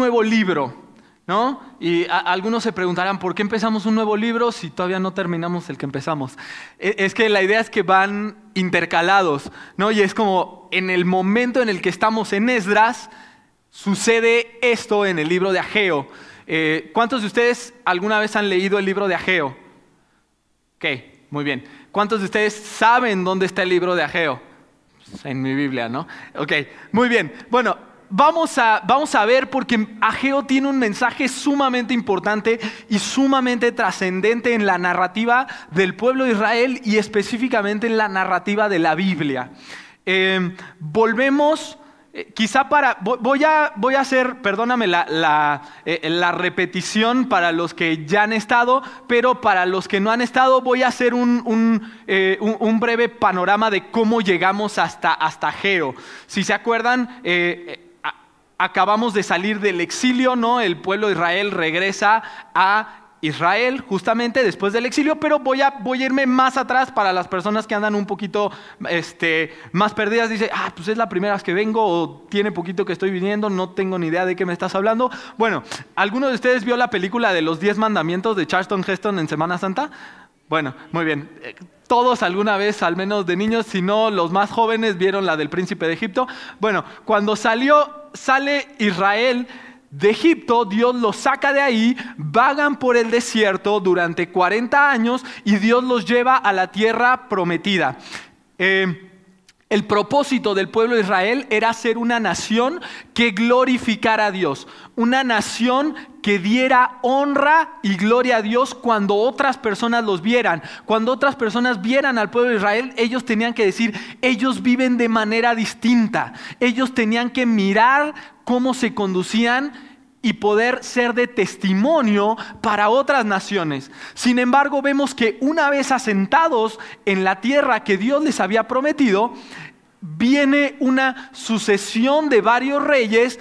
nuevo libro, ¿no? Y algunos se preguntarán, ¿por qué empezamos un nuevo libro si todavía no terminamos el que empezamos? E, es que la idea es que van intercalados, ¿no? Y es como en el momento en el que estamos en Esdras, sucede esto en el libro de Ageo. Eh, ¿Cuántos de ustedes alguna vez han leído el libro de Ageo? Ok, muy bien. ¿Cuántos de ustedes saben dónde está el libro de Ageo? Pues, en mi Biblia, ¿no? Ok, muy bien. Bueno, vamos a, vamos a ver porque Ageo tiene un mensaje sumamente importante y sumamente trascendente en la narrativa del pueblo de Israel y específicamente en la narrativa de la Biblia. Eh, volvemos eh, quizá para, voy a, voy a hacer, perdóname la, eh, la, repetición para los que ya han estado, pero para los que no han estado voy a hacer un, un, un, breve panorama de cómo llegamos hasta, hasta Geo. Si se acuerdan, acabamos de salir del exilio, ¿no? El pueblo de Israel regresa a Israel justamente después del exilio, pero voy a, irme más atrás para las personas que andan un poquito este, más perdidas. Dice, ah, pues es la primera vez que vengo o tiene poquito que estoy viniendo, no tengo ni idea de qué me estás hablando. Bueno, ¿alguno de ustedes vio la película de los 10 mandamientos de Charleston Heston en Semana Santa? Bueno, muy bien. Todos alguna vez, al menos de niños, si no los más jóvenes, vieron la del príncipe de Egipto. Bueno, cuando salió, sale Israel de Egipto, Dios los saca de ahí, vagan por el desierto durante 40 años y Dios los lleva a la tierra prometida. Eh, el propósito del pueblo de Israel era ser una nación que glorificara a Dios, una nación que diera honra y gloria a Dios cuando otras personas los vieran. Cuando otras personas vieran al pueblo de Israel, ellos tenían que decir, ellos viven de manera distinta. Ellos tenían que mirar cómo se conducían y poder ser de testimonio para otras naciones. Sin embargo, vemos que una vez asentados en la tierra que Dios les había prometido, viene una sucesión de varios reyes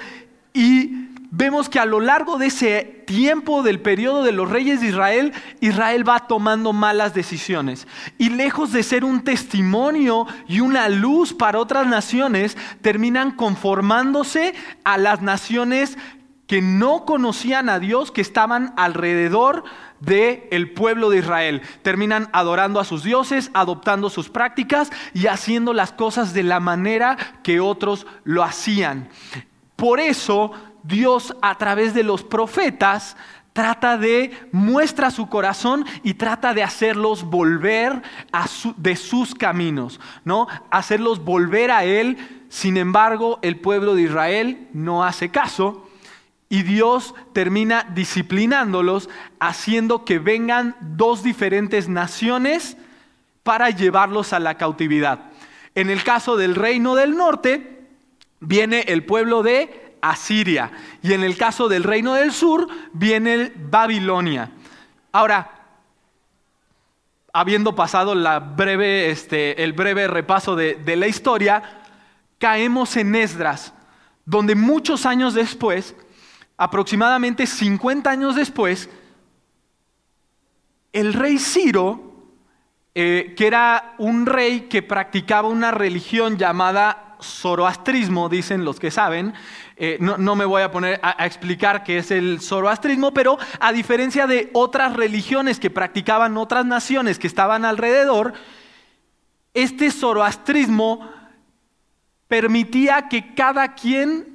y vemos que a lo largo de ese tiempo del periodo de los reyes de Israel, Israel va tomando malas decisiones. Y lejos de ser un testimonio y una luz para otras naciones, terminan conformándose a las naciones que no conocían a Dios, que estaban alrededor del el pueblo de Israel. Terminan adorando a sus dioses, adoptando sus prácticas y haciendo las cosas de la manera que otros lo hacían. Por eso Dios a través de los profetas trata de muestra su corazón y trata de hacerlos volver de sus caminos, ¿no? Hacerlos volver a él. Sin embargo, el pueblo de Israel no hace caso y Dios termina disciplinándolos, haciendo que vengan dos diferentes naciones para llevarlos a la cautividad. En el caso del reino del norte, viene el pueblo de Asiria. Y en el caso del reino del sur, viene Babilonia. Ahora, habiendo pasado breve, este, el breve repaso de, de la historia, caemos en Esdras, donde muchos años después, aproximadamente 50 años después, el rey Ciro, eh, que era un rey que practicaba una religión llamada zoroastrismo, dicen los que saben, eh, no, me voy a poner a, explicar qué es el zoroastrismo, pero a diferencia de otras religiones que practicaban otras naciones que estaban alrededor, este zoroastrismo permitía que cada quien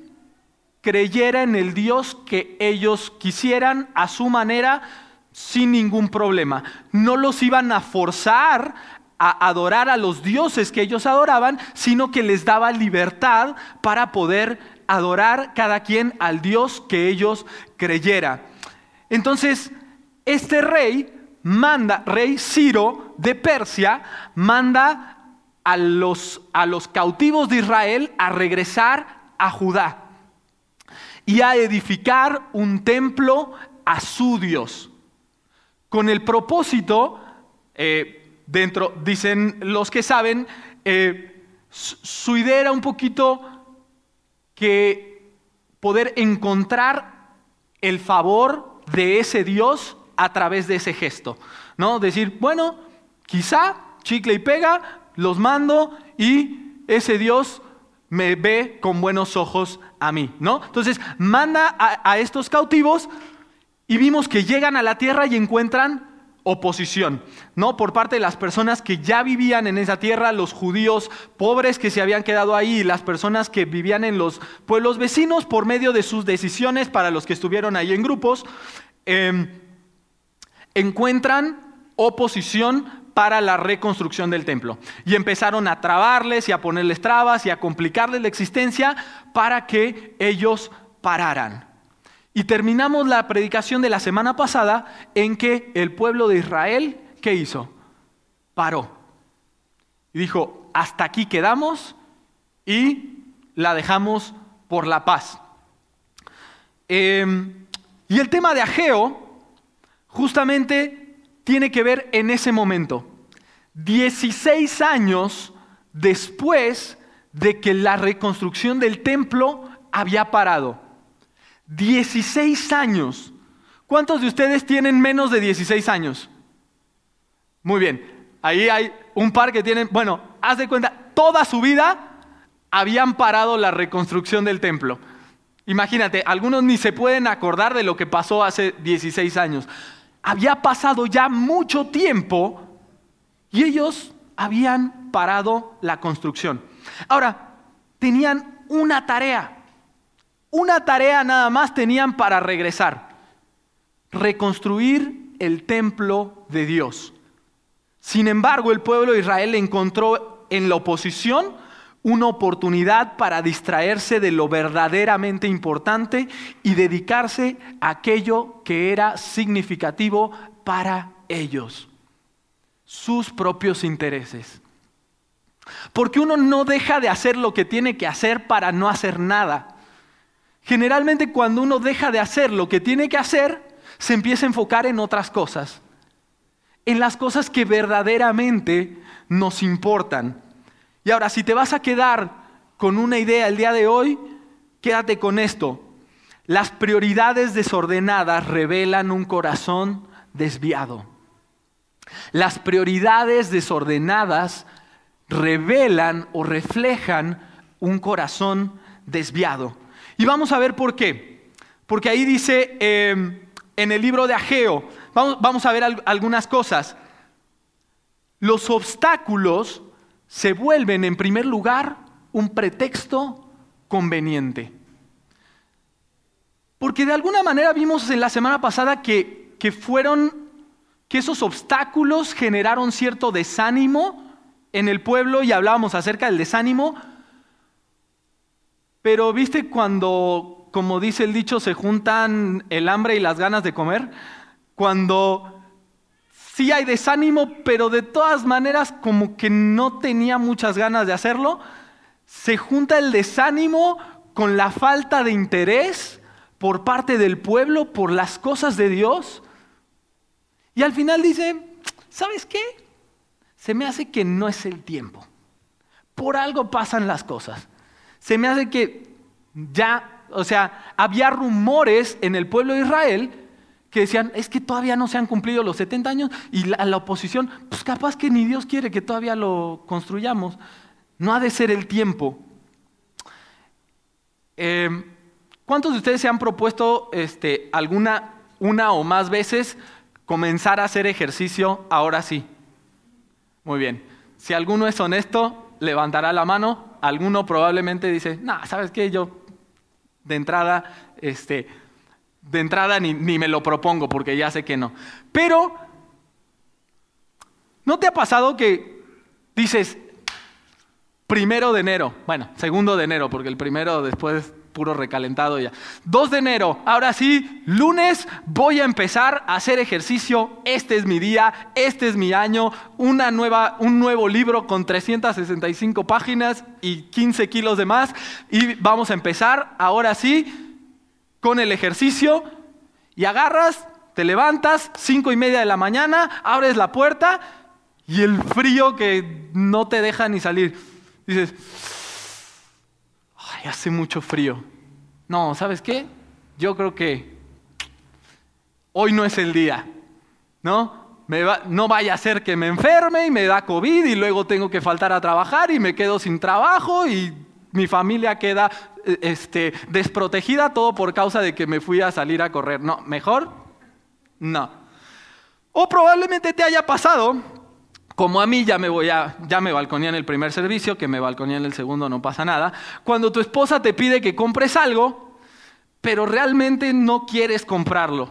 creyera en el Dios que ellos quisieran a su manera sin ningún problema. No los iban a forzar a adorar a los dioses que ellos adoraban, sino que les daba libertad para poder adorar cada quien al Dios que ellos creyera. Entonces, este rey manda, rey Ciro de Persia, manda a los, a los cautivos de Israel a regresar a Judá y a edificar un templo a su Dios. Con el propósito, eh, dentro, dicen los que saben, eh, su idea era un poquito que poder encontrar el favor de ese Dios a través de ese gesto. ¿no? Decir, bueno, quizá chicle y pega, los mando y ese Dios me ve con buenos ojos a mí, ¿no? Entonces manda a, estos cautivos y vimos que llegan a la tierra y encuentran oposición, ¿no? Por parte de las personas que ya vivían en esa tierra, los judíos pobres que se habían quedado ahí las personas que vivían en los pueblos vecinos por medio de sus decisiones para los que estuvieron ahí en grupos, em, encuentran oposición para la reconstrucción del templo. Y empezaron a trabarles y a ponerles trabas y a complicarles la existencia para que ellos pararan. Y terminamos la predicación de la semana pasada en que el pueblo de Israel, ¿qué hizo? Paró. Y dijo, hasta aquí quedamos y la dejamos por la paz. Em, y el tema de Ageo, justamente tiene que ver en ese momento. 16 años después de que la reconstrucción del templo había parado. 16 años. ¿Cuántos de ustedes tienen menos de 16 años? Muy bien. Ahí hay un par que tienen, bueno, haz de cuenta, toda su vida habían parado la reconstrucción del templo. Imagínate, algunos ni se pueden acordar de lo que pasó hace 16 años había pasado ya mucho tiempo y ellos habían parado la construcción. Ahora, tenían una tarea, una tarea nada más tenían para regresar, reconstruir el templo de Dios. Sin embargo, el pueblo de Israel encontró en la oposición una oportunidad para distraerse de lo verdaderamente importante y dedicarse a aquello que era significativo para ellos, sus propios intereses. Porque uno no deja de hacer lo que tiene que hacer para no hacer nada. Generalmente cuando uno deja de hacer lo que tiene que hacer, se empieza a enfocar en otras cosas, en las cosas que verdaderamente nos importan. Y ahora, si te vas a quedar con una idea el día de hoy, quédate con esto. Las prioridades desordenadas revelan un corazón desviado. Las prioridades desordenadas revelan o reflejan un corazón desviado. Y vamos a ver por qué. Porque ahí dice em, en el libro de Ageo, vamos, vamos a ver algunas cosas. Los obstáculos se vuelven en primer lugar un pretexto conveniente. Porque de alguna manera vimos en la semana pasada que, que fueron, que esos obstáculos generaron cierto desánimo en el pueblo y hablábamos acerca del desánimo. Pero viste cuando, como dice el dicho, se juntan el hambre y las ganas de comer, cuando sí hay desánimo, pero de todas maneras como que no tenía muchas ganas de hacerlo. Se junta el desánimo con la falta de interés por parte del pueblo por las cosas de Dios. Y al final dice, ¿sabes qué? Se me hace que no es el tiempo. Por algo pasan las cosas. Se me hace que ya, o sea, había rumores en el pueblo de Israel que decían, es que todavía no se han cumplido los 70 años y la, oposición, pues capaz que ni Dios quiere que todavía lo construyamos. No ha de ser el tiempo. Eh, ¿Cuántos de ustedes se han propuesto este, alguna, una o más veces comenzar a hacer ejercicio ahora sí? Muy bien. Si alguno es honesto, levantará la mano. Alguno probablemente dice, no, ¿sabes qué? Yo de entrada, este, de entrada ni, me lo propongo porque ya sé que no. Pero, ¿no te ha pasado que dices, primero de enero, bueno, segundo de enero, porque el primero después puro recalentado ya. 2 de enero, ahora sí, lunes voy a empezar a hacer ejercicio, este es mi día, este es mi año, una nueva, un nuevo libro con 365 páginas y 15 kilos de más y vamos a empezar, ahora sí, con el ejercicio y agarras, te levantas, cinco y media de la mañana, abres la puerta y el frío que no te deja ni salir. Dices, ay, hace mucho frío. No, ¿sabes qué? Yo creo que hoy no es el día, ¿no? no vaya a ser que me enferme y me da COVID y luego tengo que faltar a trabajar y me quedo sin trabajo y mi familia queda este, desprotegida todo por causa de que me fui a salir a correr. No, mejor no. O probablemente te haya pasado, como a mí ya me voy a, ya me balconía en el primer servicio, que me balconía en el segundo no pasa nada, cuando tu esposa te pide que compres algo, pero realmente no quieres comprarlo.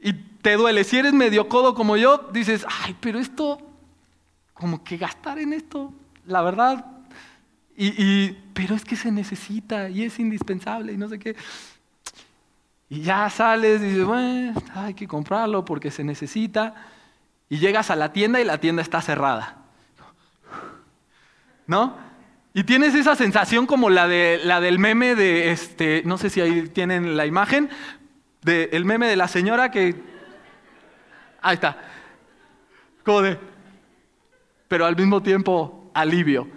Y te duele. Si eres medio codo como yo, dices, ay, pero esto, como que gastar en esto, la verdad, y, pero es que se necesita y es indispensable y no sé qué. Y ya sales y dices, bueno, hay que comprarlo porque se necesita. Y llegas a la tienda y la tienda está cerrada. ¿No? Y tienes esa sensación como la, de, la del meme de, este, no sé si ahí tienen la imagen, del meme de la señora que... Ahí está. Como de... Pero al mismo tiempo, alivio.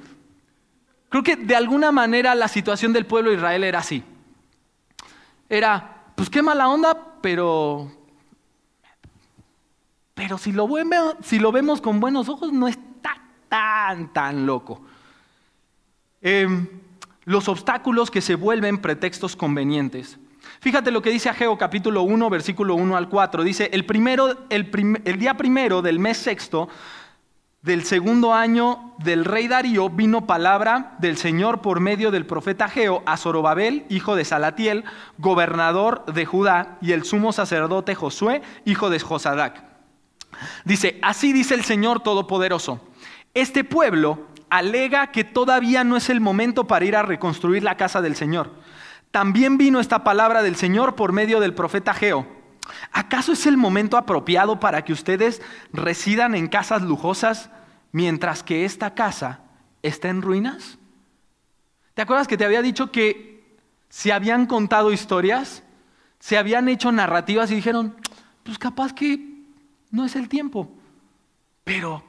Creo que de alguna manera la situación del pueblo de Israel era así. Era, pues qué mala onda, pero... Pero si lo, vemos con buenos ojos, no está tan, tan loco. Em, los obstáculos que se vuelven pretextos convenientes. Fíjate lo que dice Ageo capítulo 1, versículo 1 al 4. Dice, el, primero, el día primero del mes sexto del segundo año del rey Darío vino palabra del Señor por medio del profeta Geo a Zorobabel, hijo de Salatiel, gobernador de Judá, y el sumo sacerdote Josué, hijo de Josadac. Dice, así dice el Señor Todopoderoso, este pueblo alega que todavía no es el momento para ir a reconstruir la casa del Señor. También vino esta palabra del Señor por medio del profeta Geo. ¿Acaso es el momento apropiado para que ustedes residan en casas lujosas mientras que esta casa está en ruinas? ¿Te acuerdas que te había dicho que se habían contado historias, se habían hecho narrativas y dijeron, pues capaz que no es el tiempo, pero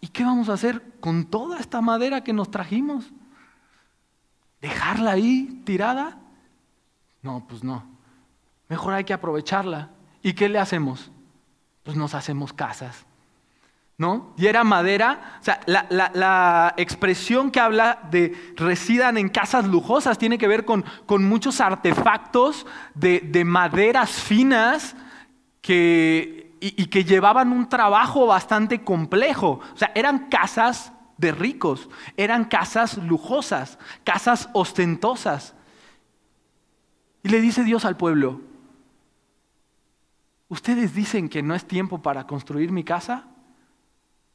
¿y qué vamos a hacer con toda esta madera que nos trajimos? ¿Dejarla ahí tirada? No, pues no. Mejor hay que aprovecharla. ¿Y qué le hacemos? Pues nos hacemos casas. ¿No? Y era madera. O sea, la, expresión que habla de residan en casas lujosas tiene que ver con, muchos artefactos de, maderas finas que, y, y que llevaban un trabajo bastante complejo. O sea, eran casas de ricos, eran casas lujosas, casas ostentosas. Y le dice Dios al pueblo, Ustedes dicen que no es tiempo para construir mi casa,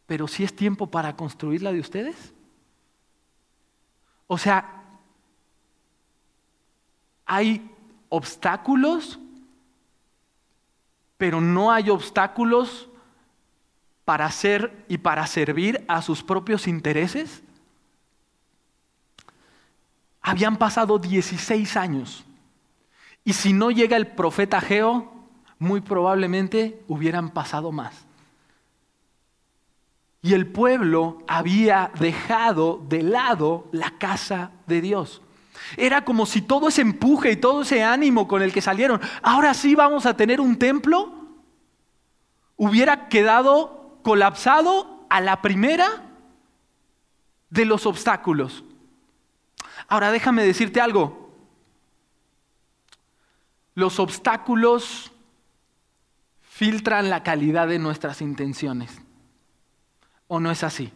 pero sí es tiempo para construir la de ustedes. O sea, hay obstáculos, pero no hay obstáculos para hacer y para servir a sus propios intereses. Habían pasado 16 años. Y si no llega el profeta Geo, muy probablemente hubieran pasado más. Y el pueblo había dejado de lado la casa de Dios. Era como si todo ese empuje y todo ese ánimo con el que salieron, ahora sí vamos a tener un templo, hubiera quedado colapsado a la primera de los obstáculos. Ahora déjame decirte algo. Los obstáculos filtran la calidad de nuestras intenciones. ¿O no es así?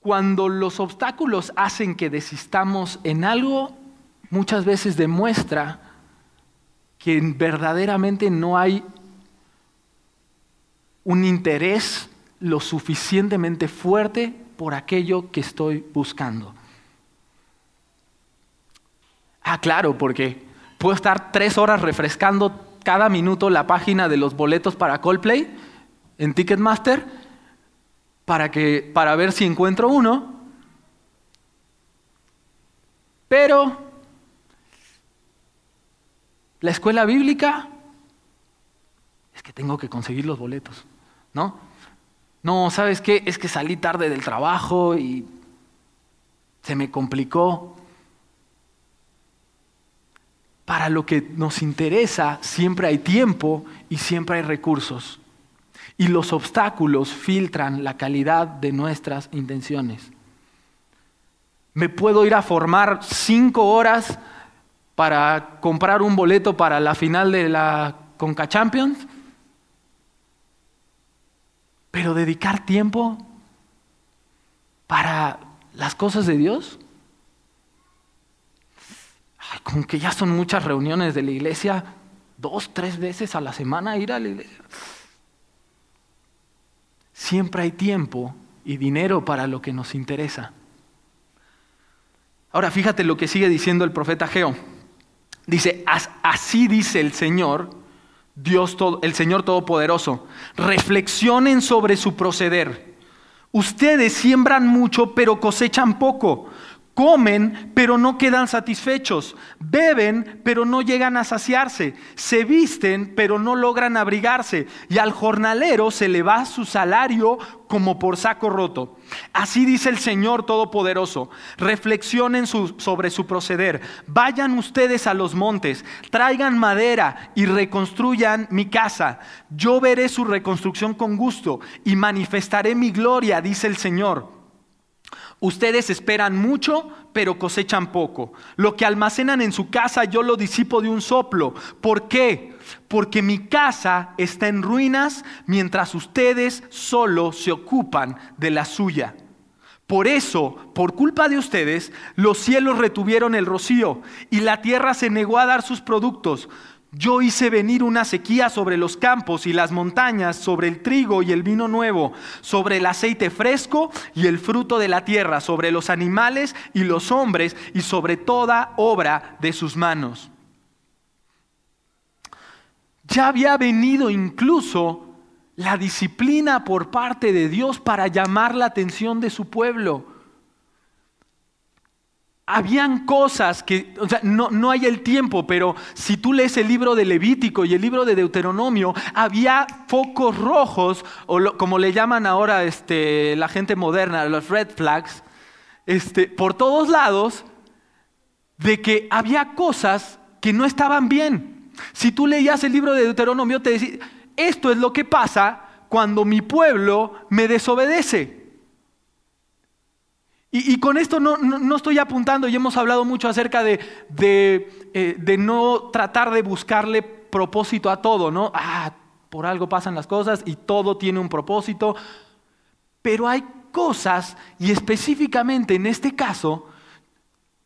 Cuando los obstáculos hacen que desistamos en algo, muchas veces demuestra que verdaderamente no hay un interés lo suficientemente fuerte por aquello que estoy buscando. Ah, claro, porque puedo estar tres horas refrescando cada minuto la página de los boletos para Coldplay en Ticketmaster para, que, para ver si encuentro uno. Pero la escuela bíblica es que tengo que conseguir los boletos, ¿no? No, ¿sabes qué? Es que salí tarde del trabajo y se me complicó. Para lo que nos interesa siempre hay tiempo y siempre hay recursos. Y los obstáculos filtran la calidad de nuestras intenciones. Me puedo ir a formar cinco horas para comprar un boleto para la final de la Conca Champions, pero dedicar tiempo para las cosas de Dios. Como que ya son muchas reuniones de la iglesia, dos, tres veces a la semana ir a la iglesia. Siempre hay tiempo y dinero para lo que nos interesa. Ahora fíjate lo que sigue diciendo el profeta Geo. Dice, así dice el Señor, Dios todo, el Señor Todopoderoso. Reflexionen sobre su proceder. Ustedes siembran mucho, pero cosechan poco. Comen, pero no quedan satisfechos. Beben, pero no llegan a saciarse. Se visten, pero no logran abrigarse. Y al jornalero se le va su salario como por saco roto. Así dice el Señor Todopoderoso. Reflexionen sobre su proceder. Vayan ustedes a los montes, traigan madera y reconstruyan mi casa. Yo veré su reconstrucción con gusto y manifestaré mi gloria, dice el Señor. Ustedes esperan mucho, pero cosechan poco. Lo que almacenan en su casa yo lo disipo de un soplo. ¿Por qué? Porque mi casa está en ruinas mientras ustedes solo se ocupan de la suya. Por eso, por culpa de ustedes, los cielos retuvieron el rocío y la tierra se negó a dar sus productos. Yo hice venir una sequía sobre los campos y las montañas, sobre el trigo y el vino nuevo, sobre el aceite fresco y el fruto de la tierra, sobre los animales y los hombres y sobre toda obra de sus manos. Ya había venido incluso la disciplina por parte de Dios para llamar la atención de su pueblo habían cosas que, o sea, no, no, hay el tiempo, pero si tú lees el libro de Levítico y el libro de Deuteronomio, había focos rojos, o como le llaman ahora este, la gente moderna, los red flags, este, por todos lados, de que había cosas que no estaban bien. Si tú leías el libro de Deuteronomio, te decía, esto es lo que pasa cuando mi pueblo me desobedece. Y, con esto no, estoy apuntando y hemos hablado mucho acerca de, eh, de, no tratar de buscarle propósito a todo, ¿no? Ah, por algo pasan las cosas y todo tiene un propósito. Pero hay cosas, y específicamente en este caso,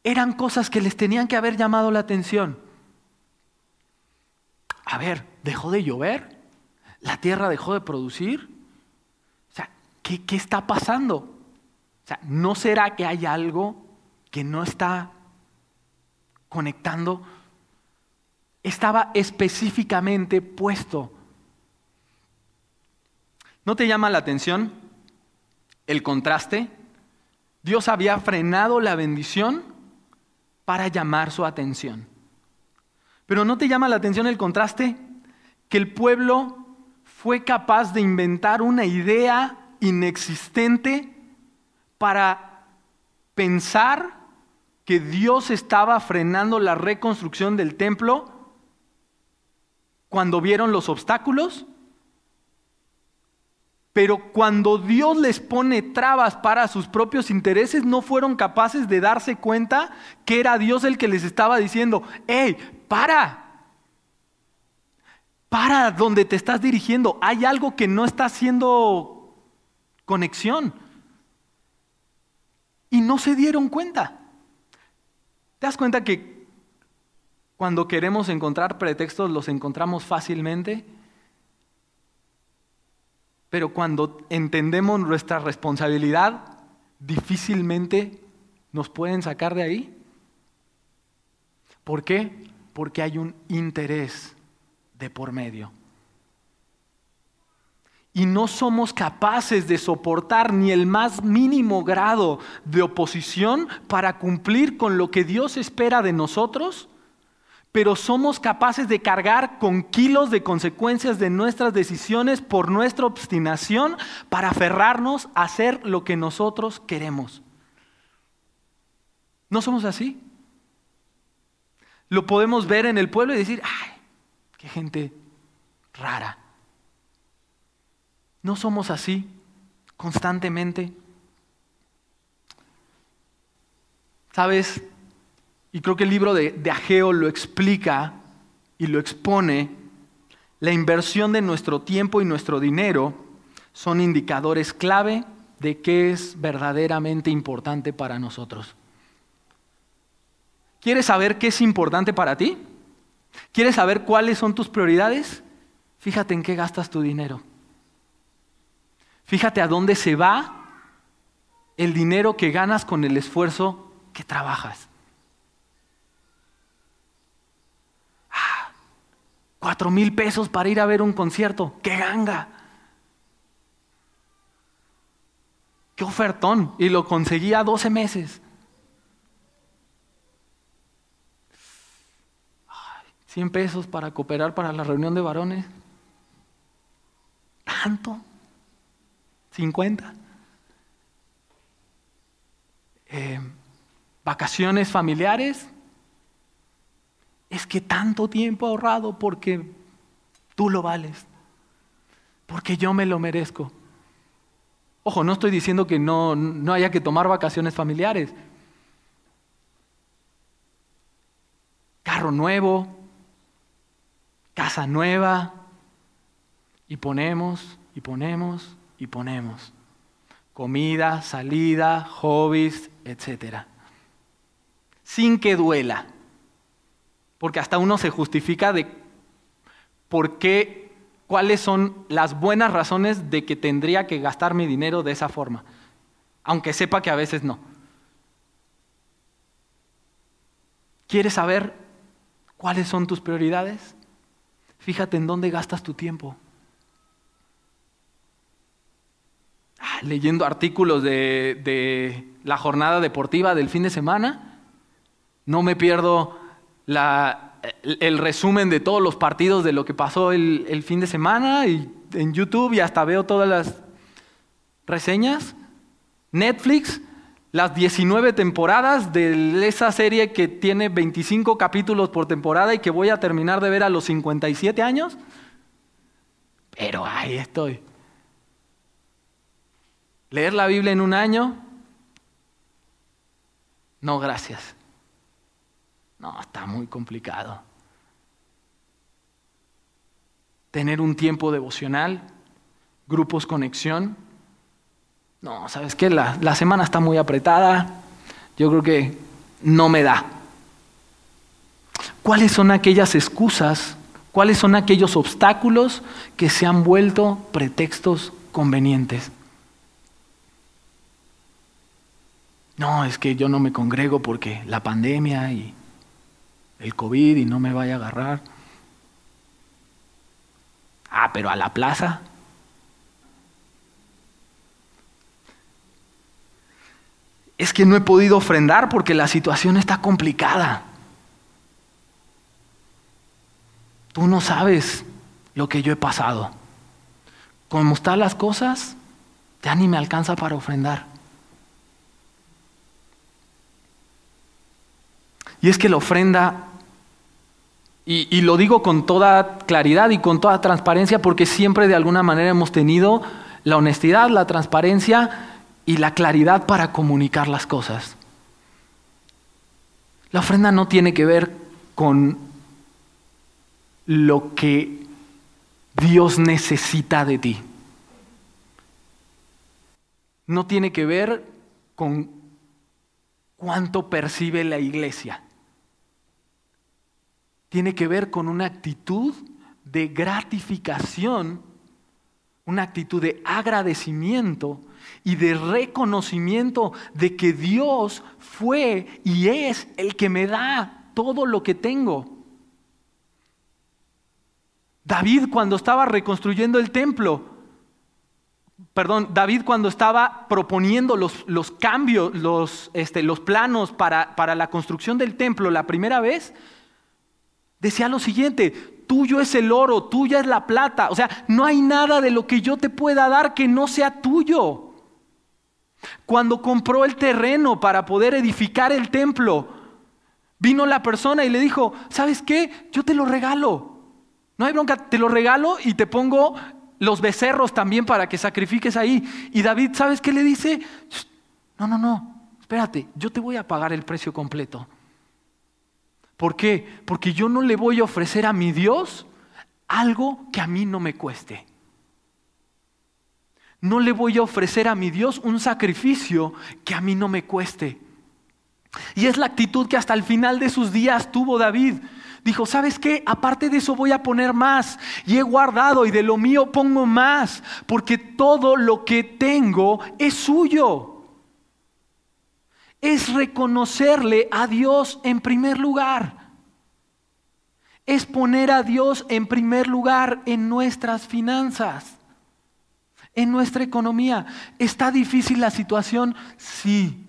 eran cosas que les tenían que haber llamado la atención. A ver, ¿dejó de llover? ¿La tierra dejó de producir? O sea, ¿qué, qué está pasando? O sea, ¿no será que hay algo que no está conectando? Estaba específicamente puesto. ¿No te llama la atención el contraste? Dios había frenado la bendición para llamar su atención. Pero ¿no te llama la atención el contraste? Que el pueblo fue capaz de inventar una idea inexistente para pensar que Dios estaba frenando la reconstrucción del templo cuando vieron los obstáculos. Pero cuando Dios les pone trabas para sus propios intereses, no fueron capaces de darse cuenta que era Dios el que les estaba diciendo, hey, para, para donde te estás dirigiendo, hay algo que no está haciendo conexión y no se dieron cuenta. ¿Te das cuenta que cuando queremos encontrar pretextos los encontramos fácilmente? Pero cuando entendemos nuestra responsabilidad, difícilmente nos pueden sacar de ahí. ¿Por qué? Porque hay un interés de por medio y no somos capaces de soportar ni el más mínimo grado de oposición para cumplir con lo que Dios espera de nosotros, pero somos capaces de cargar con kilos de consecuencias de nuestras decisiones por nuestra obstinación para aferrarnos a hacer lo que nosotros queremos. ¿No somos así? Lo podemos ver en el pueblo y decir, ay, qué gente rara ¿No somos así constantemente? ¿Sabes? Y creo que el libro de, Ageo lo explica y lo expone. La inversión de nuestro tiempo y nuestro dinero son indicadores clave de qué es verdaderamente importante para nosotros. ¿Quieres saber qué es importante para ti? ¿Quieres saber cuáles son tus prioridades? Fíjate en qué gastas tu dinero. Fíjate a dónde se va el dinero que ganas con el esfuerzo que trabajas. Ah, cuatro mil pesos para ir a ver un concierto. ¡Qué ganga! ¡Qué ofertón! Y lo conseguía 12 meses. 100 pesos para cooperar para la reunión de varones. ¿Tanto? 50. Eh, vacaciones familiares. Es que tanto tiempo ahorrado porque tú lo vales, porque yo me lo merezco. Ojo, no estoy diciendo que no, no haya que tomar vacaciones familiares. Carro nuevo, casa nueva, y ponemos, y ponemos, y ponemos. Comida, salida, hobbies, etc. Sin que duela. Porque hasta uno se justifica de por qué, cuáles son las buenas razones de que tendría que gastar mi dinero de esa forma. Aunque sepa que a veces no. ¿Quieres saber cuáles son tus prioridades? Fíjate en dónde gastas tu tiempo. Ah, leyendo artículos de, la jornada deportiva del fin de semana. No me pierdo el, resumen de todos los partidos de lo que pasó el, el fin de semana y en YouTube y hasta veo todas las reseñas. Netflix las 19 temporadas de esa serie que tiene 25 capítulos por temporada y que voy a terminar de ver a los 57 años. Pero ahí estoy. ¿Leer la Biblia en un año? No, gracias. No, está muy complicado. Tener un tiempo devocional, grupos conexión. No, ¿sabes qué? La, la semana está muy apretada. Yo creo que no me da. ¿Cuáles son aquellas excusas? ¿Cuáles son aquellos obstáculos que se han vuelto pretextos convenientes? No, es que yo no me congrego porque la pandemia y el COVID y no me vaya a agarrar. Ah, pero a la plaza. es que no he podido ofrendar porque la situación está complicada. Tú no sabes lo que yo he pasado. Como están las cosas, ya ni me alcanza para ofrendar. Y es que la ofrenda, y, lo digo con toda claridad y con toda transparencia, porque siempre de alguna manera hemos tenido la honestidad, la transparencia y la claridad para comunicar las cosas. La ofrenda no tiene que ver con lo que Dios necesita de ti. No tiene que ver con cuánto percibe la iglesia. Tiene que ver con una actitud de gratificación, una actitud de agradecimiento y de reconocimiento de que Dios fue y es el que me da todo lo que tengo. David cuando estaba reconstruyendo el templo, perdón, David cuando estaba proponiendo los, los cambios, los, este, los planos para, para la construcción del templo la primera vez, decía lo siguiente, tuyo es el oro, tuya es la plata, o sea, no hay nada de lo que yo te pueda dar que no sea tuyo. Cuando compró el terreno para poder edificar el templo, vino la persona y le dijo, ¿sabes qué? Yo te lo regalo. No hay bronca, te lo regalo y te pongo los becerros también para que sacrifiques ahí. Y David, ¿sabes qué le dice? No, no, no, espérate, yo te voy a pagar el precio completo. ¿Por qué? Porque yo no le voy a ofrecer a mi Dios algo que a mí no me cueste. No le voy a ofrecer a mi Dios un sacrificio que a mí no me cueste. Y es la actitud que hasta el final de sus días tuvo David. Dijo, ¿sabes qué? Aparte de eso voy a poner más. Y he guardado y de lo mío pongo más, porque todo lo que tengo es suyo. Es reconocerle a Dios en primer lugar. Es poner a Dios en primer lugar en nuestras finanzas, en nuestra economía. ¿Está difícil la situación? Sí.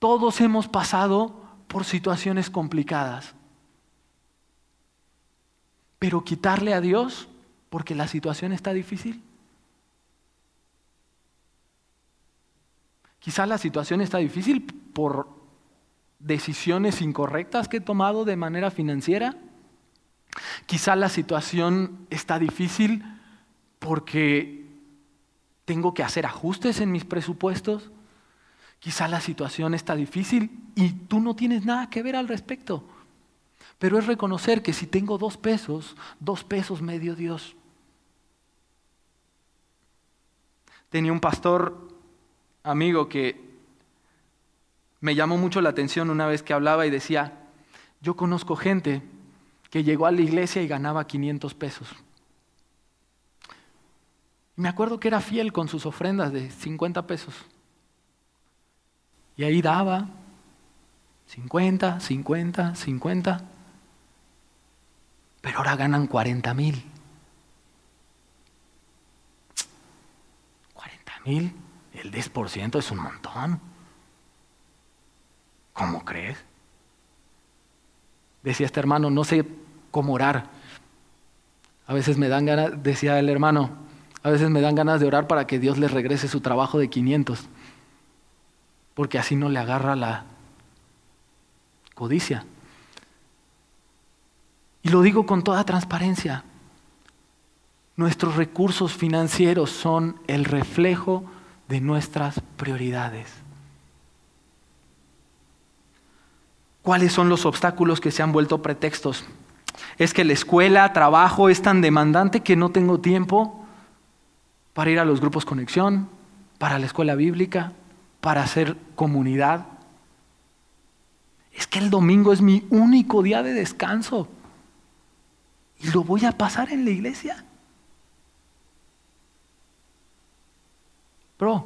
Todos hemos pasado por situaciones complicadas. Pero quitarle a Dios porque la situación está difícil. Quizás la situación está difícil por decisiones incorrectas que he tomado de manera financiera. Quizás la situación está difícil porque tengo que hacer ajustes en mis presupuestos. Quizá la situación está difícil y tú no tienes nada que ver al respecto. Pero es reconocer que si tengo dos pesos, dos pesos medio Dios. Tenía un pastor amigo que me llamó mucho la atención una vez que hablaba y decía, yo conozco gente que llegó a la iglesia y ganaba 500 pesos. Me acuerdo que era fiel con sus ofrendas de 50 pesos. Y ahí daba 50, 50, 50. Pero ahora ganan 40 mil. 40 mil, el 10% es un montón. ¿Cómo crees? Decía este hermano, no sé cómo orar. A veces me dan ganas, decía el hermano, a veces me dan ganas de orar para que Dios les regrese su trabajo de 500 porque así no le agarra la codicia. Y lo digo con toda transparencia. Nuestros recursos financieros son el reflejo de nuestras prioridades. ¿Cuáles son los obstáculos que se han vuelto pretextos? Es que la escuela, trabajo es tan demandante que no tengo tiempo para ir a los grupos conexión, para la escuela bíblica, para hacer comunidad. Es que el domingo es mi único día de descanso. Y lo voy a pasar en la iglesia. Bro,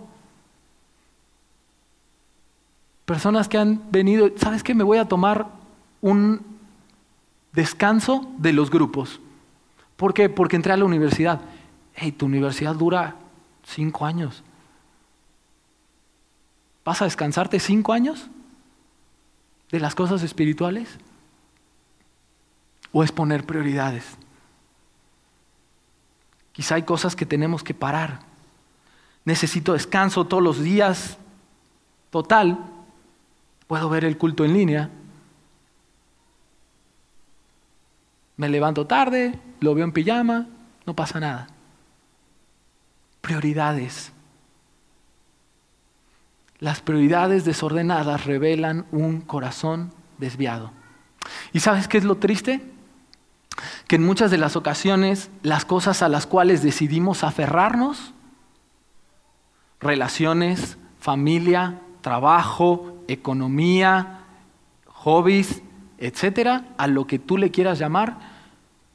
personas que han venido, ¿sabes qué? Me voy a tomar un descanso de los grupos. ¿Por qué? Porque entré a la universidad. Hey, tu universidad dura cinco años. ¿Vas a descansarte cinco años de las cosas espirituales? ¿O es poner prioridades? Quizá hay cosas que tenemos que parar. Necesito descanso todos los días. Total, puedo ver el culto en línea. Me levanto tarde, lo veo en pijama, no pasa nada. Prioridades. Las prioridades desordenadas revelan un corazón desviado. ¿Y sabes qué es lo triste? Que en muchas de las ocasiones las cosas a las cuales decidimos aferrarnos, relaciones, familia, trabajo, economía, hobbies, etcétera, a lo que tú le quieras llamar,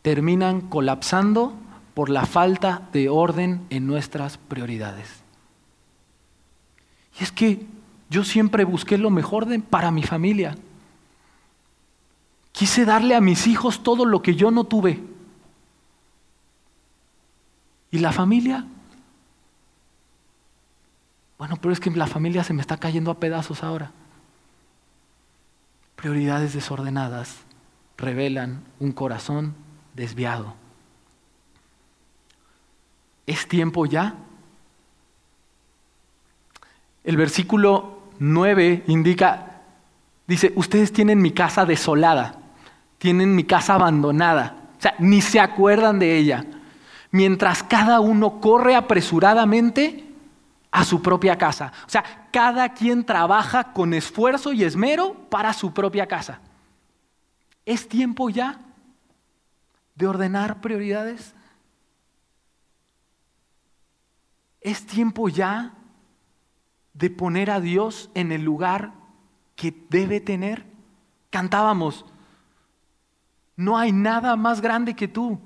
terminan colapsando por la falta de orden en nuestras prioridades. Y es que yo siempre busqué lo mejor para mi familia. Quise darle a mis hijos todo lo que yo no tuve. ¿Y la familia? Bueno, pero es que la familia se me está cayendo a pedazos ahora. Prioridades desordenadas revelan un corazón desviado. Es tiempo ya el versículo 9 indica, dice, ustedes tienen mi casa desolada, tienen mi casa abandonada, O sea, ni se acuerdan de ella. Mientras cada uno corre apresuradamente a su propia casa. O sea, cada quien trabaja con esfuerzo y esmero para su propia casa. ¿Es tiempo ya de ordenar prioridades? ¿Es tiempo ya de poner a Dios en el lugar que debe tener? Cantábamos, no hay nada más grande que tú.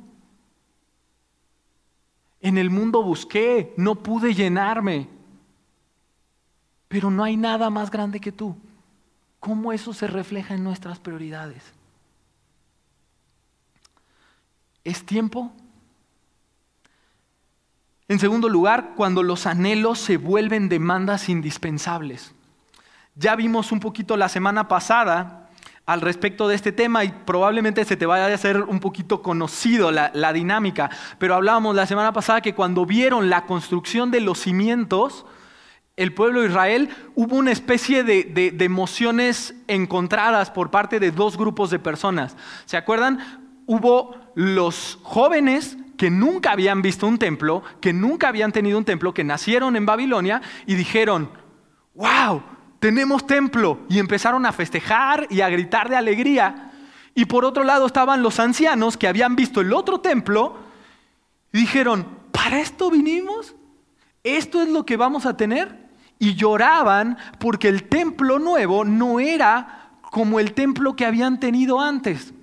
En el mundo busqué, no pude llenarme, pero no hay nada más grande que tú. ¿Cómo eso se refleja en nuestras prioridades? ¿Es tiempo en segundo lugar, cuando los anhelos se vuelven demandas indispensables. Ya vimos un poquito la semana pasada al respecto de este tema y probablemente se te vaya a hacer un poquito conocido la, dinámica, pero hablábamos la semana pasada que cuando vieron la construcción de los cimientos, el pueblo de Israel hubo una especie de, emociones encontradas por parte de dos grupos de personas. ¿Se acuerdan? Hubo los jóvenes que nunca habían visto un templo, que nunca habían tenido un templo, que nacieron en Babilonia y dijeron, wow, tenemos templo. Y empezaron a festejar y a gritar de alegría. Y por otro lado estaban los ancianos que habían visto el otro templo y dijeron, ¿para esto vinimos? ¿Esto es lo que vamos a tener? Y lloraban porque el templo nuevo no era como el templo que habían tenido antes.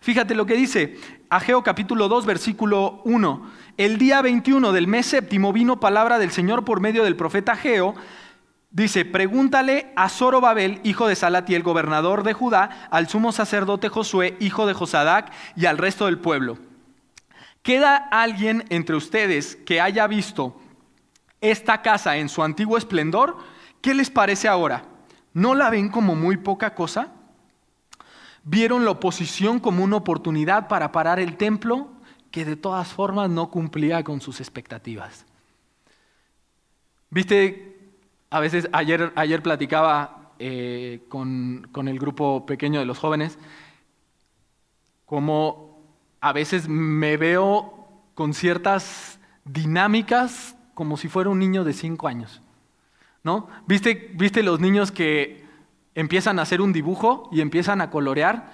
Fíjate lo que dice Ageo capítulo 2, versículo 1. El día 21 del mes séptimo vino palabra del Señor por medio del profeta Ageo. Dice, pregúntale a Zorobabel, hijo de Salatiel, gobernador de Judá, al sumo sacerdote Josué, hijo de Josadac, y al resto del pueblo. ¿Queda alguien entre ustedes que haya visto esta casa en su antiguo esplendor? ¿Qué les parece ahora? ¿No la ven como muy poca cosa? vieron la oposición como una oportunidad para parar el templo que de todas formas no cumplía con sus expectativas. Viste, a veces ayer, ayer platicaba eh, con, con el grupo pequeño de los jóvenes, como a veces me veo con ciertas dinámicas como si fuera un niño de cinco años. ¿No? ¿Viste, ¿Viste los niños que empiezan a hacer un dibujo y empiezan a colorear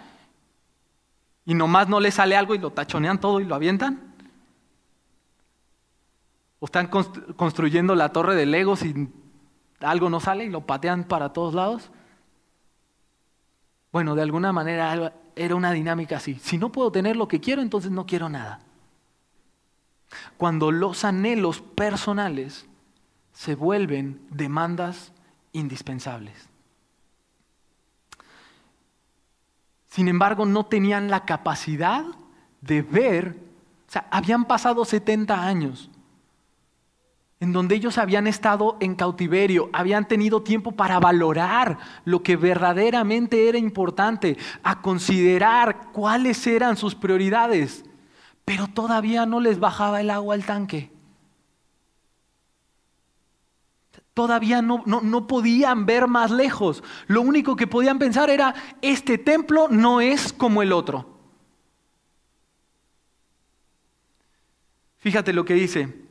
y nomás no les sale algo y lo tachonean todo y lo avientan. O están construyendo la torre de Legos y algo no sale y lo patean para todos lados. Bueno, de alguna manera era una dinámica así. Si no puedo tener lo que quiero, entonces no quiero nada. Cuando los anhelos personales se vuelven demandas indispensables. Sin embargo, no tenían la capacidad de ver, o sea, habían pasado 70 años en donde ellos habían estado en cautiverio, habían tenido tiempo para valorar lo que verdaderamente era importante, a considerar cuáles eran sus prioridades, pero todavía no les bajaba el agua al tanque. Todavía no, no, podían ver más lejos. Lo único que podían pensar era, este templo no es como el otro. Fíjate lo que dice.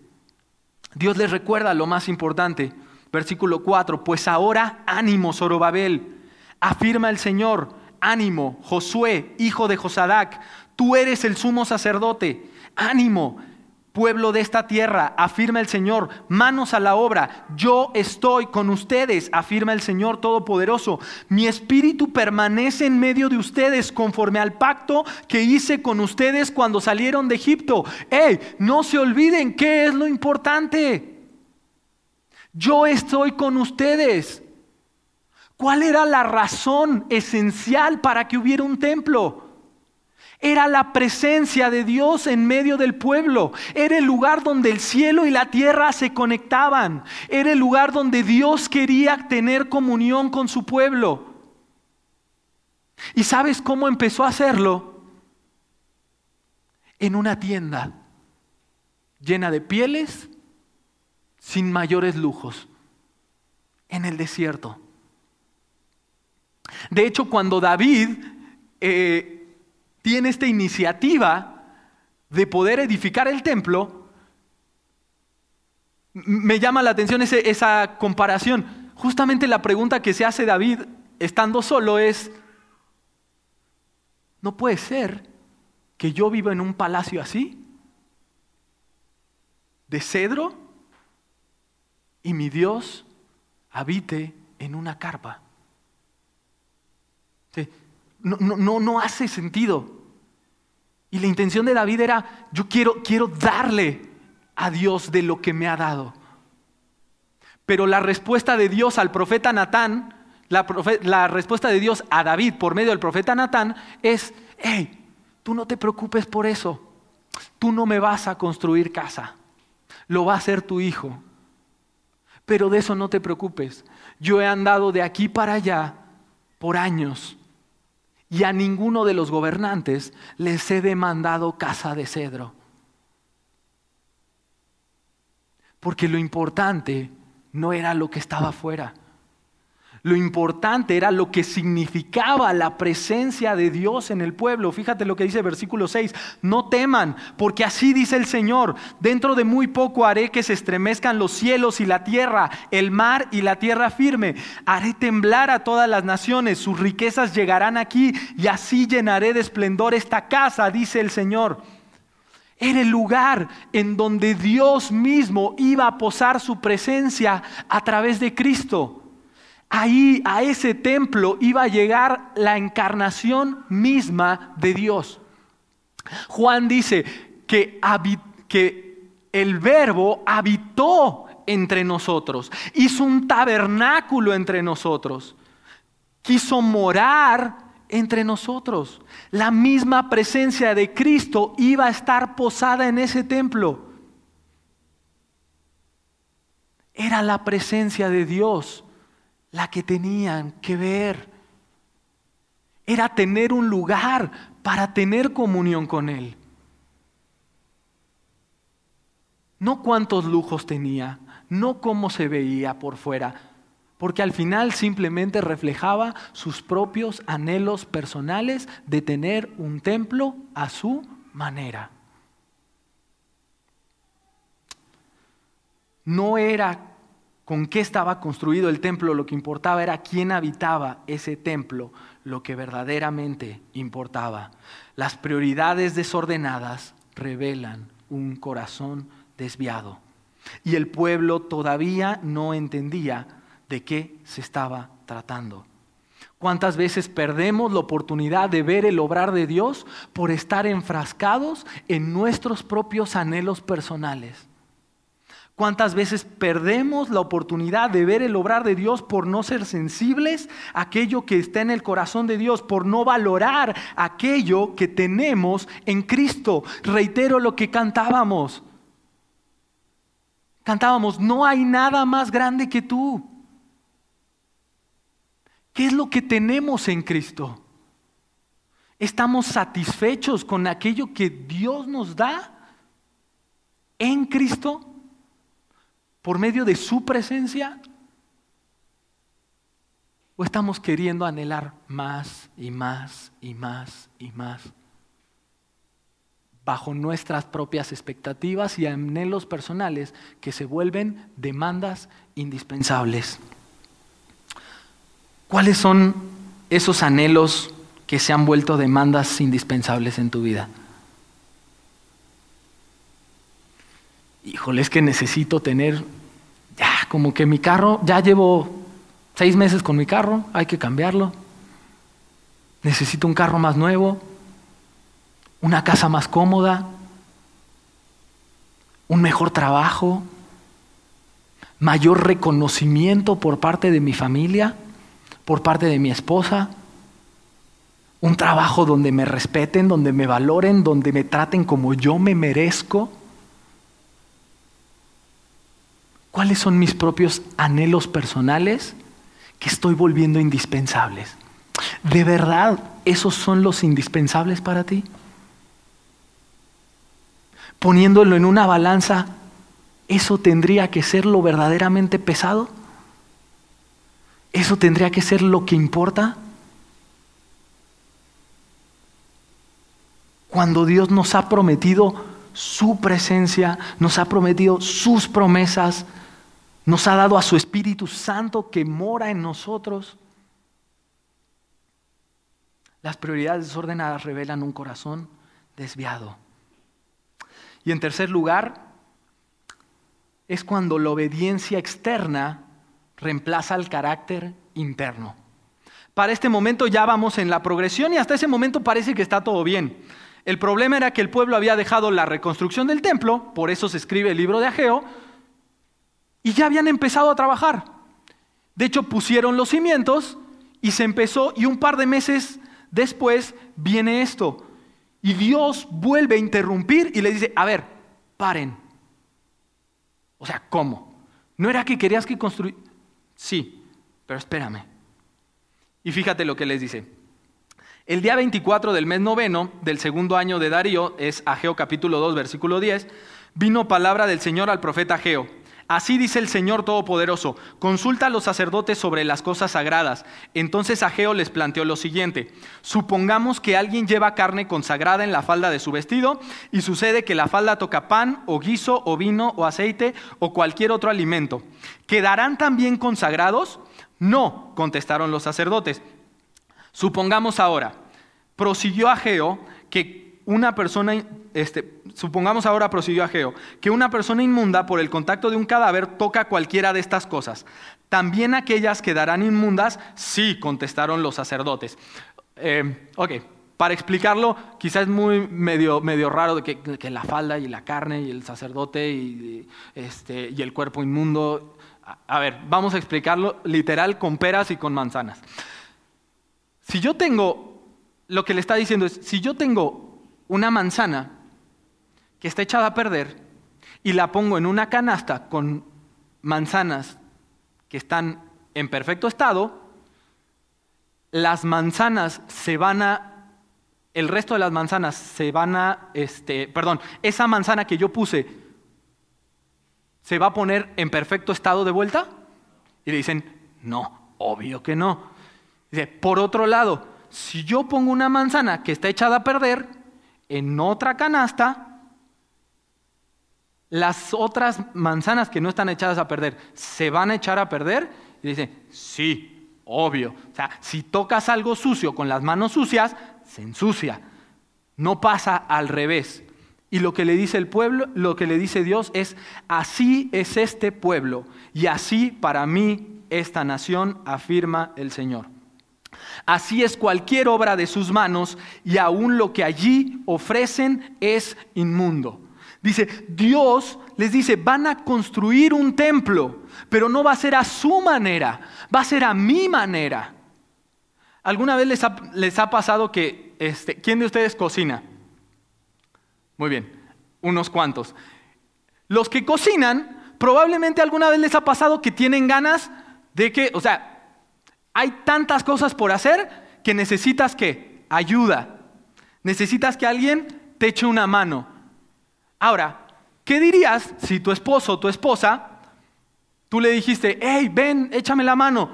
Dios les recuerda lo más importante. Versículo 4, pues ahora ánimo, Zorobabel, afirma el Señor, ánimo, Josué, hijo de Josadac, tú eres el sumo sacerdote, ánimo, pueblo de esta tierra, afirma el Señor, manos a la obra, yo estoy con ustedes, afirma el Señor Todopoderoso. Mi espíritu permanece en medio de ustedes conforme al pacto que hice con ustedes cuando salieron de Egipto. ¡Ey! No se olviden qué es lo importante. Yo estoy con ustedes. ¿Cuál era la razón esencial para que hubiera un templo? Era la presencia de Dios en medio del pueblo. Era el lugar donde el cielo y la tierra se conectaban. Era el lugar donde Dios quería tener comunión con su pueblo. ¿Y sabes cómo empezó a hacerlo? En una tienda llena de pieles, sin mayores lujos, en el desierto. De hecho, cuando David... Eh, tiene esta iniciativa de poder edificar el templo, me llama la atención esa comparación. Justamente la pregunta que se hace David estando solo es, no puede ser que yo viva en un palacio así, de cedro, y mi Dios habite en una carpa. No, no, hace sentido. Y la intención de David era, yo quiero, quiero darle a Dios de lo que me ha dado. Pero la respuesta de Dios al profeta Natán, la, la respuesta de Dios a David por medio del profeta Natán es, hey, tú no te preocupes por eso. Tú no me vas a construir casa. Lo va a hacer tu hijo. Pero de eso no te preocupes. Yo he andado de aquí para allá por años y a ninguno de los gobernantes les he demandado casa de cedro. Porque lo importante no era lo que estaba afuera. Lo importante era lo que significaba la presencia de Dios en el pueblo. Fíjate lo que dice versículo 6. No teman, porque así dice el Señor. Dentro de muy poco haré que se estremezcan los cielos y la tierra, el mar y la tierra firme. Haré temblar a todas las naciones. Sus riquezas llegarán aquí y así llenaré de esplendor esta casa, dice el Señor. Era el lugar en donde Dios mismo iba a posar su presencia a través de Cristo. Ahí, a ese templo, iba a llegar la encarnación misma de Dios. Juan dice que, que el verbo habitó entre nosotros, hizo un tabernáculo entre nosotros, quiso morar entre nosotros. La misma presencia de Cristo iba a estar posada en ese templo. Era la presencia de Dios la que tenían que ver. Era tener un lugar para tener comunión con Él. No cuántos lujos tenía, no cómo se veía por fuera, porque al final simplemente reflejaba sus propios anhelos personales de tener un templo a su manera. No era con qué estaba construido el templo, lo que importaba era quién habitaba ese templo, lo que verdaderamente importaba. Las prioridades desordenadas revelan un corazón desviado. Y el pueblo todavía no entendía de qué se estaba tratando. ¿Cuántas veces perdemos la oportunidad de ver el obrar de Dios por estar enfrascados en nuestros propios anhelos personales? ¿Cuántas veces perdemos la oportunidad de ver el obrar de Dios por no ser sensibles a aquello que está en el corazón de Dios, por no valorar aquello que tenemos en Cristo? Reitero lo que cantábamos. Cantábamos, no hay nada más grande que tú. ¿Qué es lo que tenemos en Cristo? ¿Estamos satisfechos con aquello que Dios nos da en Cristo? Por medio de su presencia? ¿O estamos queriendo anhelar más y más y más y más? Bajo nuestras propias expectativas y anhelos personales que se vuelven demandas indispensables. ¿Cuáles son esos anhelos que se han vuelto demandas indispensables en tu vida? Híjole, es que necesito tener ya, como que mi carro, ya llevo seis meses con mi carro, hay que cambiarlo. Necesito un carro más nuevo, una casa más cómoda, un mejor trabajo, mayor reconocimiento por parte de mi familia, por parte de mi esposa, un trabajo donde me respeten, donde me valoren, donde me traten como yo me merezco. ¿Cuáles son mis propios anhelos personales que estoy volviendo indispensables? ¿De verdad esos son los indispensables para ti? Poniéndolo en una balanza, ¿eso tendría que ser lo verdaderamente pesado? ¿Eso tendría que ser lo que importa? Cuando Dios nos ha prometido su presencia, nos ha prometido sus promesas, nos ha dado a su Espíritu Santo que mora en nosotros. Las prioridades desordenadas revelan un corazón desviado. Y en tercer lugar, es cuando la obediencia externa reemplaza el carácter interno. Para este momento ya vamos en la progresión y hasta ese momento parece que está todo bien. El problema era que el pueblo había dejado la reconstrucción del templo, por eso se escribe el libro de Ageo, y ya habían empezado a trabajar. De hecho, pusieron los cimientos y se empezó, y un par de meses después viene esto. Y Dios vuelve a interrumpir y le dice, a ver, paren. O sea, ¿cómo? ¿No era que querías que construir? Sí, pero espérame. Y fíjate lo que les dice. El día 24 del mes noveno del segundo año de Darío, es Ageo capítulo 2, versículo 10, vino palabra del Señor al profeta Ageo Así dice el Señor Todopoderoso, consulta a los sacerdotes sobre las cosas sagradas. Entonces Ageo les planteó lo siguiente, supongamos que alguien lleva carne consagrada en la falda de su vestido y sucede que la falda toca pan o guiso o vino o aceite o cualquier otro alimento. ¿Quedarán también consagrados? No, contestaron los sacerdotes. Supongamos ahora, prosiguió Ageo que una persona, este, supongamos ahora, prosiguió Ageo, que una persona inmunda por el contacto de un cadáver toca cualquiera de estas cosas. También aquellas quedarán inmundas, sí, contestaron los sacerdotes. Eh, ok, para explicarlo, quizás es muy medio, medio raro que, la falda y la carne y el sacerdote y, este, y el cuerpo inmundo. A ver, vamos a explicarlo literal con peras y con manzanas. Si yo tengo, lo que le está diciendo es, si yo tengo una manzana que está echada a perder y la pongo en una canasta con manzanas que están en perfecto estado, las manzanas se van a, el resto de las manzanas se van a, este, perdón, esa manzana que yo puse se va a poner en perfecto estado de vuelta. Y le dicen, no, obvio que no. Dice, por otro lado, si yo pongo una manzana que está echada a perder, en otra canasta las otras manzanas que no están echadas a perder, ¿se van a echar a perder? Y dice, sí, obvio. O sea, si tocas algo sucio con las manos sucias, se ensucia. No pasa al revés. Y lo que le dice el pueblo, lo que le dice Dios es, así es este pueblo y así para mí esta nación, afirma el Señor. Así es cualquier obra de sus manos y aún lo que allí ofrecen es inmundo. Dice, Dios les dice, van a construir un templo, pero no va a ser a su manera, va a ser a mi manera. ¿Alguna vez les ha, pasado que, este, ¿quién de ustedes cocina? Muy bien, unos cuantos. Los que cocinan, probablemente alguna vez les ha pasado que tienen ganas de que, o sea, hay tantas cosas por hacer que necesitas que ayuda. Necesitas que alguien te eche una mano. Ahora, ¿qué dirías si tu esposo o tu esposa, tú le dijiste, hey, ven, échame la mano,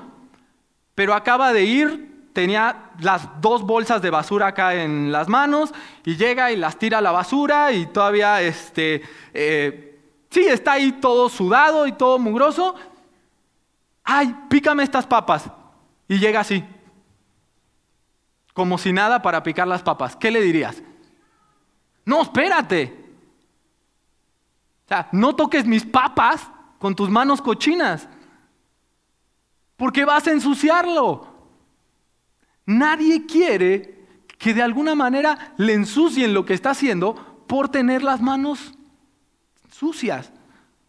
pero acaba de ir, tenía las dos bolsas de basura acá en las manos y llega y las tira a la basura y todavía, este, eh, sí, está ahí todo sudado y todo mugroso. Ay, pícame estas papas. Y llega así, como si nada para picar las papas. ¿Qué le dirías? No, espérate. O sea, no toques mis papas con tus manos cochinas, porque vas a ensuciarlo. Nadie quiere que de alguna manera le ensucien lo que está haciendo por tener las manos sucias.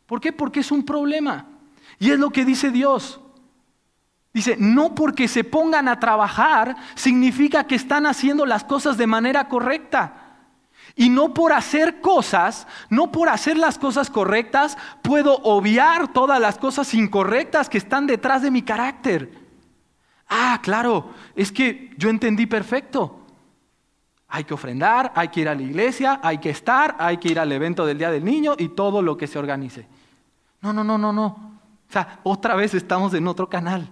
¿Por qué? Porque es un problema. Y es lo que dice Dios. Dice, no porque se pongan a trabajar significa que están haciendo las cosas de manera correcta. Y no por hacer cosas, no por hacer las cosas correctas, puedo obviar todas las cosas incorrectas que están detrás de mi carácter. Ah, claro, es que yo entendí perfecto. Hay que ofrendar, hay que ir a la iglesia, hay que estar, hay que ir al evento del Día del Niño y todo lo que se organice. No, no, no, no, no. O sea, otra vez estamos en otro canal.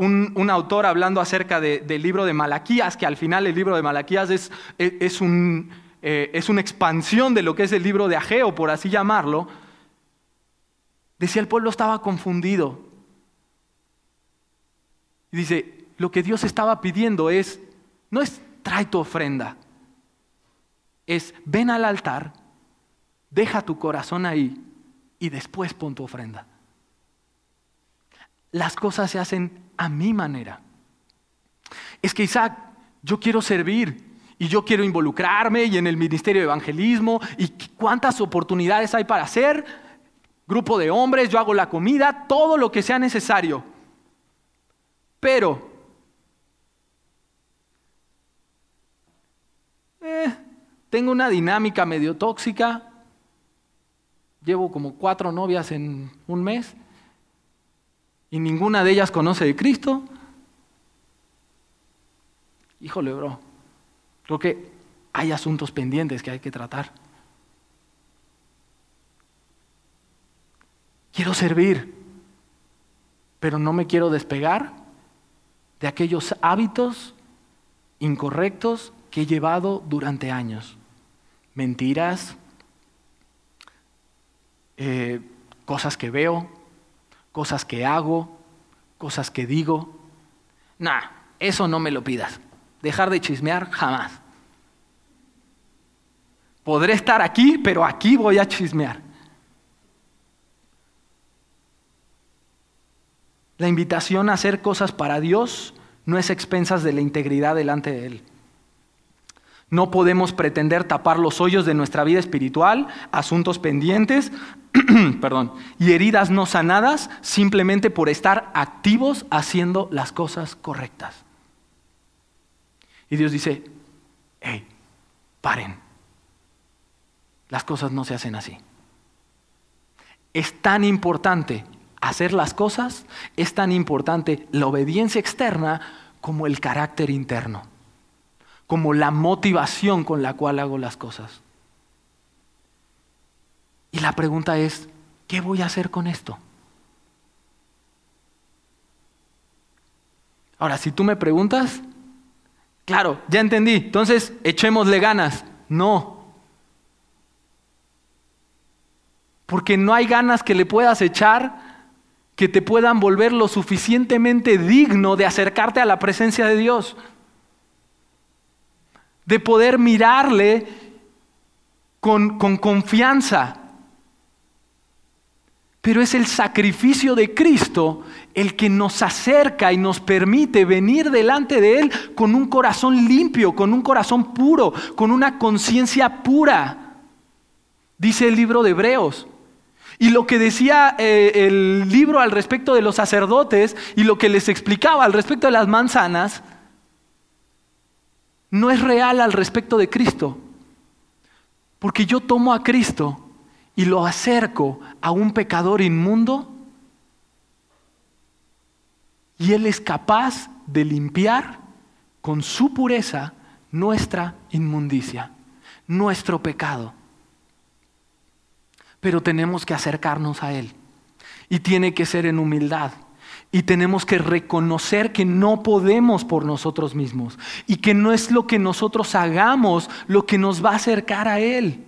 Un, autor hablando acerca del libro de Malaquías, que al final el libro de Malaquías es, es, un, eh, es una expansión de lo que es el libro de Ageo, por así llamarlo, decía el pueblo estaba confundido. Y dice, lo que Dios estaba pidiendo es, no es trae tu ofrenda, es ven al altar, deja tu corazón ahí y después pon tu ofrenda. Las cosas se hacen a mi manera. Es que Isaac, yo quiero servir y yo quiero involucrarme y en el ministerio de evangelismo y cuántas oportunidades hay para hacer. Grupo de hombres, yo hago la comida, todo lo que sea necesario. Pero, eh, tengo una dinámica medio tóxica. Llevo como cuatro novias en un mes y ninguna de ellas conoce de Cristo, híjole, bro, creo que hay asuntos pendientes que hay que tratar. Quiero servir, pero no me quiero despegar de aquellos hábitos incorrectos que he llevado durante años. Mentiras, eh, cosas que veo, cosas que hago, cosas que digo. Nah, eso no me lo pidas. Dejar de chismear jamás. Podré estar aquí, pero aquí voy a chismear. La invitación a hacer cosas para Dios no es expensas de la integridad delante de Él. No podemos pretender tapar los hoyos de nuestra vida espiritual, asuntos pendientes, perdón, y heridas no sanadas simplemente por estar activos haciendo las cosas correctas. Y Dios dice, hey, paren. Las cosas no se hacen así. Es tan importante hacer las cosas, es tan importante la obediencia externa como el carácter interno como la motivación con la cual hago las cosas. Y la pregunta es, ¿qué voy a hacer con esto? Ahora, si tú me preguntas, claro, ya entendí, entonces echémosle ganas. No. Porque no hay ganas que le puedas echar que te puedan volver lo suficientemente digno de acercarte a la presencia de Dios de poder mirarle con, con confianza. Pero es el sacrificio de Cristo el que nos acerca y nos permite venir delante de Él con un corazón limpio, con un corazón puro, con una conciencia pura. Dice el libro de Hebreos. Y lo que decía eh, el libro al respecto de los sacerdotes y lo que les explicaba al respecto de las manzanas, no es real al respecto de Cristo. Porque yo tomo a Cristo y lo acerco a un pecador inmundo y Él es capaz de limpiar con su pureza nuestra inmundicia, nuestro pecado. Pero tenemos que acercarnos a Él y tiene que ser en humildad. Y tenemos que reconocer que no podemos por nosotros mismos y que no es lo que nosotros hagamos lo que nos va a acercar a Él.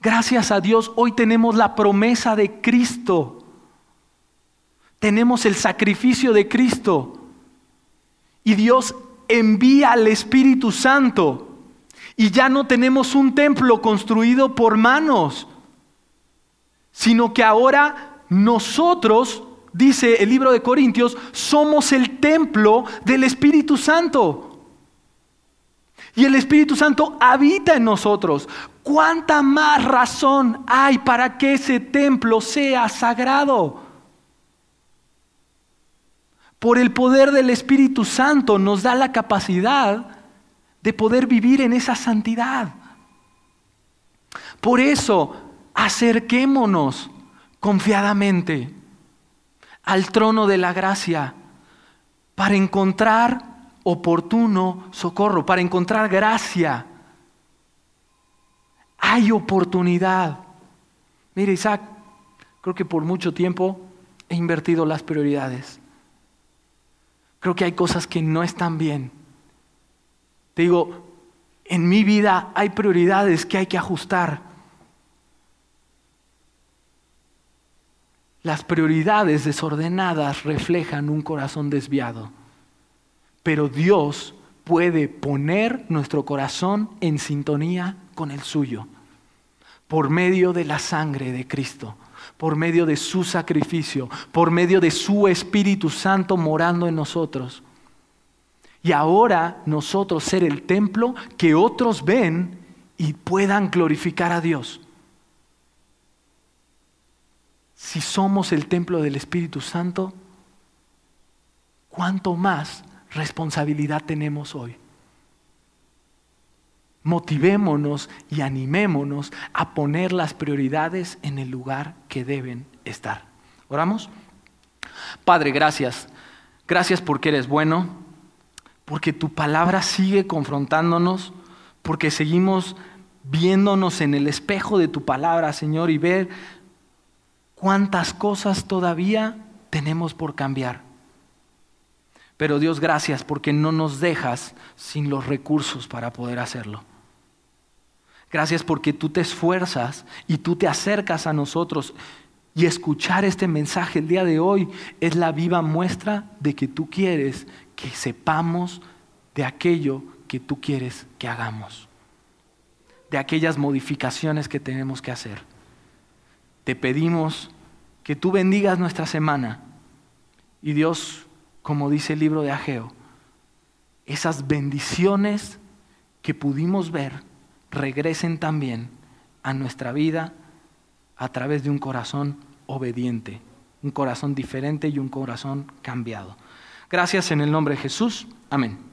Gracias a Dios, hoy tenemos la promesa de Cristo. Tenemos el sacrificio de Cristo. Y Dios envía al Espíritu Santo. Y ya no tenemos un templo construido por manos, sino que ahora nosotros dice el libro de Corintios, somos el templo del Espíritu Santo. Y el Espíritu Santo habita en nosotros. ¿Cuánta más razón hay para que ese templo sea sagrado? Por el poder del Espíritu Santo nos da la capacidad de poder vivir en esa santidad. Por eso, acerquémonos confiadamente al trono de la gracia para encontrar oportuno socorro, para encontrar gracia. Hay oportunidad. Mire, Isaac, creo que por mucho tiempo he invertido las prioridades. Creo que hay cosas que no están bien. Te digo, en mi vida hay prioridades que hay que ajustar. Las prioridades desordenadas reflejan un corazón desviado, pero Dios puede poner nuestro corazón en sintonía con el suyo por medio de la sangre de Cristo, por medio de su sacrificio, por medio de su Espíritu Santo morando en nosotros. Y ahora nosotros ser el templo que otros ven y puedan glorificar a Dios. Si somos el templo del Espíritu Santo, ¿cuánto más responsabilidad tenemos hoy? Motivémonos y animémonos a poner las prioridades en el lugar que deben estar. ¿Oramos? Padre, gracias. Gracias porque eres bueno, porque tu palabra sigue confrontándonos, porque seguimos viéndonos en el espejo de tu palabra, Señor, y ver cuántas cosas todavía tenemos por cambiar. Pero Dios, gracias porque no nos dejas sin los recursos para poder hacerlo. Gracias porque tú te esfuerzas y tú te acercas a nosotros. Y escuchar este mensaje el día de hoy es la viva muestra de que tú quieres que sepamos de aquello que tú quieres que hagamos, de aquellas modificaciones que tenemos que hacer. Te pedimos que tú bendigas nuestra semana y Dios como dice el libro de Ageo, esas bendiciones que pudimos ver regresen también a nuestra vida a través de un corazón obediente, un corazón diferente y un corazón cambiado. Gracias en el nombre de Jesús. Amén.